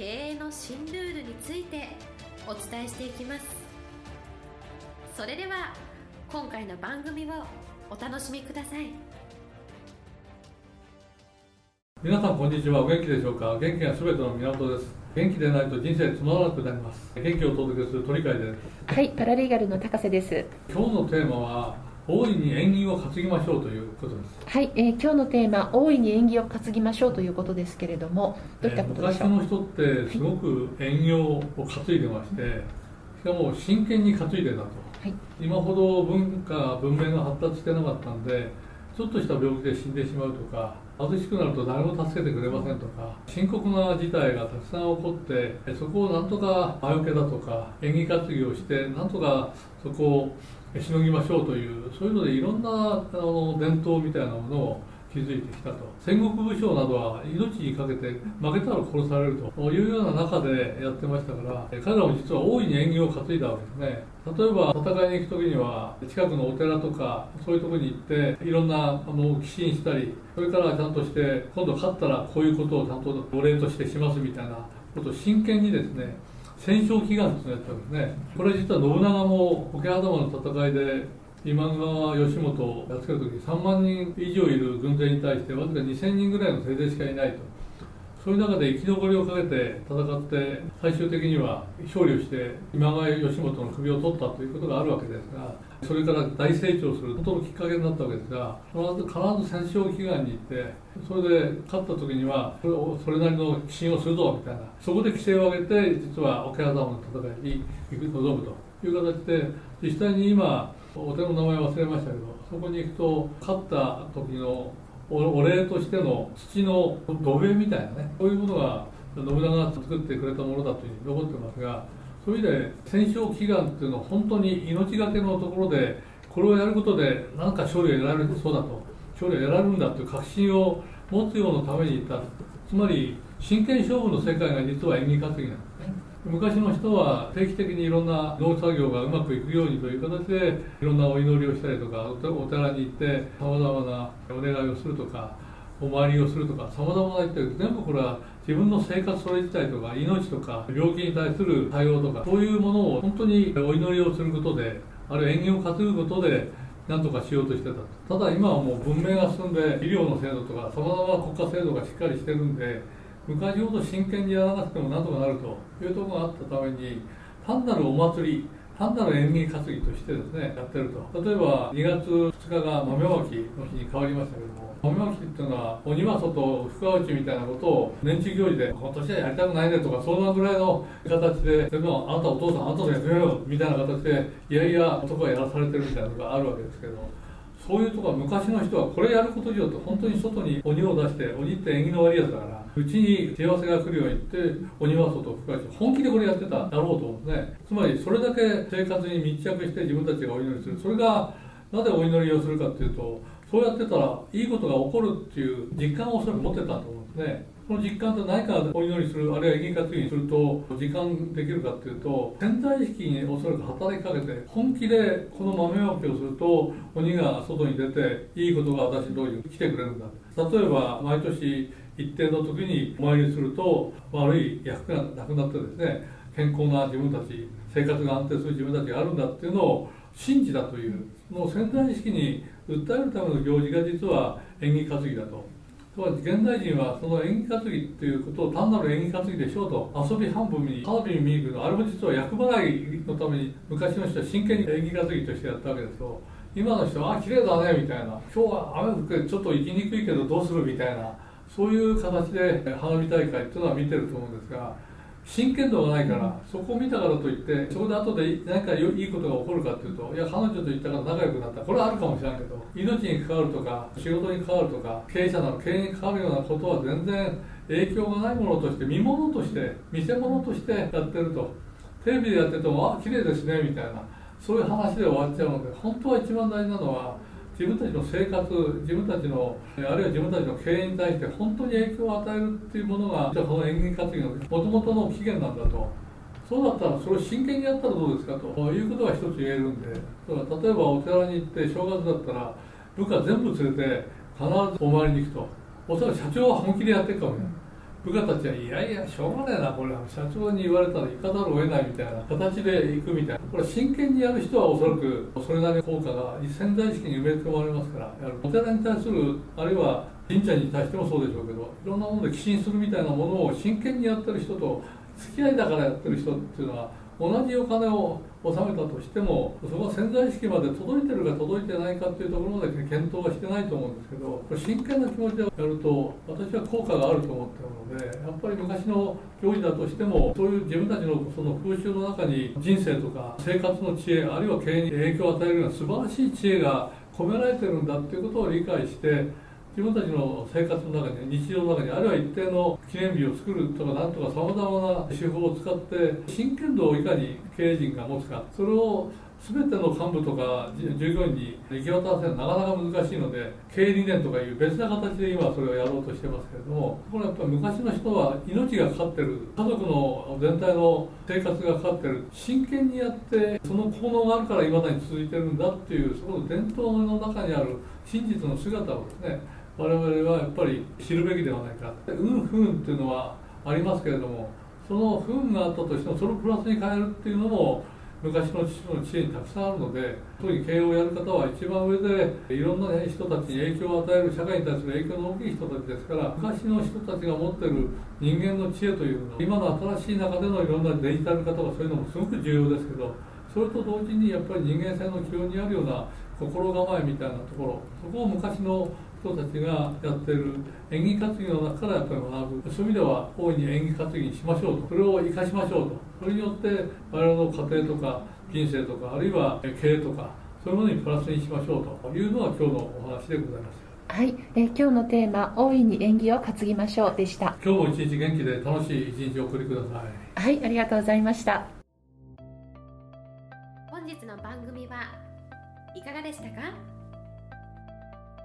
経営の新ルールについてお伝えしていきます。それでは今回の番組をお楽しみください。皆さんこんにちは。お元気でしょうか？元気がすべての源です。元気でないと人生つまらなくなります。元気をお届けする鳥海です。はいパラリーガルの高瀬です。今日のテーマは大いに縁起を担ぎましょうということです。はい、えー、今日のテーマ、大いに縁起を担ぎましょうということですけれども、どういったことでしょう、えー、昔の人ってすごく縁起を担いでまして、はい、しかも真剣に担いでたと、はい、今ほど文化、文明が発達してなかったんで、ちょっとした病気で死んでしまうとか、貧しくなると誰も助けてくれませんとか、深刻な事態がたくさん起こって、そこをなんとか魔除けだとか、縁起担ぎをして、なんとかそこをしのぎましょうというそういうのでいろんなあの伝統みたいなものを築いてきたと。戦国武将などは命にかけて負けたら殺されると。いうような中でやってましたから彼らも実は大いに縁起を担いだわけですね。例えば戦いに行く時には近くのお寺とかそういうとこに行っていろんなあの寄進したりそれからちゃんとして今度勝ったらこういうことをちゃんとお礼としてしますみたいなことを真剣にですね戦勝祈願ですねやったんですね。これ実は信長も桶狭間の戦いで今川義元をやっつける時3万人以上いる軍勢に対してわずか2000人ぐらいの勢勢しかいないと。そういう中で生き残りをかけて戦って最終的には勝利をして今川義元の首を取ったということがあるわけですがそれから大成長する本当のきっかけになったわけですが必ず必ず戦勝祈願に行ってそれで勝った時にはそれなりの寄進をするぞみたいなそこで規制を上げて実は桶狭間の戦いに臨むと。いう形で実際に今お手の名前忘れましたけどそこに行くと勝った時のお礼としての土の土塀みたいなねそういうものが信長が作ってくれたものだというふうに残ってますがそういう意味で戦勝祈願っていうのは本当に命がけのところでこれをやることで何か勝利を得られるそうだと勝利を得られるんだという確信を持つようのためにいったつまり真剣勝負の世界が実は演技担ぎなんですね。昔の人は定期的にいろんな農作業がうまくいくようにという形でいろんなお祈りをしたりとかお寺に行ってさまざまなお願いをするとかお参りをするとかさまざまな言って全部これは自分の生活それ自体とか命とか病気に対する対応とかそういうものを本当にお祈りをすることであるいは縁起を担ぐことで何とかしようとしてたただ今はもう文明が進んで医療の制度とかさまざまな国家制度がしっかりしてるんで昔ほど真剣にやらなくてもなんとかなるというところがあったために単なるお祭り単なる縁起担ぎとしてですねやってると。例えば2月2日が豆まきの日に変わりましたけども豆まきっていうのは鬼は外深打ちみたいなことを年中行事で今年はやりたくないねとかそんなぐらいの形ででもあなたお父さんあなたでやってみよみたいな形でいやいや男はやらされてるみたいなのがあるわけですけどそういうとこは昔の人はこれやることによって本当に外に鬼を出して鬼って縁起の悪いやつだからうちに幸せが来るように言って鬼は外深い本気でこれやってただろうと思うんですね。つまりそれだけ生活に密着して自分たちがお祈りする。それがなぜお祈りをするかっていうとそうやってたらいいことが起こるっていう実感をそれ持ってたと思うんですね。この実感って何かお祈りするあるいは縁起担ぎにすると実感できるかっていうと潜在意識におそらく働きかけて本気でこの豆まきをすると鬼が外に出ていいことが私のところに来てくれるんだ例えば毎年一定の時にお参りすると悪い役がなくなってですね健康な自分たち生活が安定する自分たちがあるんだっていうのを信じたというもう潜在意識に訴えるための行事が実は縁起担ぎだと。現代人はその縁起担ぎっていうことを単なる縁起担ぎでしょうと遊び半分に花火に見に行くのあれも実は厄払いのために昔の人は真剣に縁起担ぎとしてやったわけですよ今の人は「あ綺麗だね」みたいな「今日は雨降ってちょっと行きにくいけどどうする?」みたいなそういう形で花火大会っていうのは見てると思うんですが真剣度がないから、そこを見たからといってそこで後で何かいいことが起こるかっていうといや彼女と言ったから仲良くなった。これはあるかもしれないけど命に関わるとか仕事に関わるとか経営者の経営に関わるようなことは全然影響がないものとして見物として見せ物としてやってると。テレビでやっててもあ綺麗ですねみたいな。そういう話で終わっちゃうので本当は一番大事なのは自分たちの生活自分たちのあるいは自分たちの経営に対して本当に影響を与えるっていうものがじゃこの演技活動のもともとの起源なんだと。そうだったらそれを真剣にやったらどうですかと。いうことが一つ言えるんで。例えばお寺に行って正月だったら部下全部連れて必ずお参りに行くと。おそらく社長は本気でやってるかもしれない部下たちはいやいやしょうがないなこれ。社長に言われたら行かざるを得ないみたいな形で行くみたいな。これ真剣にやる人はおそらくそれなりの効果が潜在意識に埋め込まれますからやる。お寺に対するあるいは神社に対してもそうでしょうけどいろんなもので寄進するみたいなものを真剣にやってる人と付き合いだからやってる人っていうのは同じお金を納めたとしてもそこは潜在意識まで届いてるか届いてないかっていうところまで検討はしてないと思うんですけどこれ真剣な気持ちでやると私は効果があると思ってるのでやっぱり昔の行為だとしてもそういう自分たちのその風習の中に人生とか生活の知恵あるいは経営に影響を与えるような素晴らしい知恵が込められてるんだっていうことを理解して自分たちの生活の中に日常の中にあるいは一定の記念日を作るとかなんとかさまざまな手法を使って真剣度をいかに経営陣が持つかそれを全ての幹部とか従業員に行き渡らせるのはなかなか難しいので経営理念とかいう別な形で今それをやろうとしてますけれどもこれはやっぱり昔の人は命がかかってる家族の全体の生活がかかってる真剣にやってその効能があるからいまだに続いてるんだっていうその伝統の中にある真実の姿をですね我々はやっぱり知るべきではないか。運不運っていうのはありますけれどもその不運があったとしてもそれをプラスに変えるっていうのも昔の父の知恵にたくさんあるので特に経営をやる方は一番上でいろんな人たちに影響を与える社会に対する影響の大きい人たちですから昔の人たちが持ってる人間の知恵というの今の新しい中でのいろんなデジタル化とかそういうのもすごく重要ですけどそれと同時にやっぱり人間性の基本にあるような心構えみたいなところそこを昔の人たちがやってる演技活技の中からやっぱり学ぶそういう意味では大いに演技活技にしましょうとそれを生かしましょうと。それによって我々の家庭とか人生とかあるいは経営とかそういうものにプラスにしましょうというのが今日のお話でございます。はい、え今日のテーマ「大いに演技を担ぎましょう」でした今日も一日元気で楽しい一日をお送りください。はいありがとうございました。本日の番組はいかがでしたか？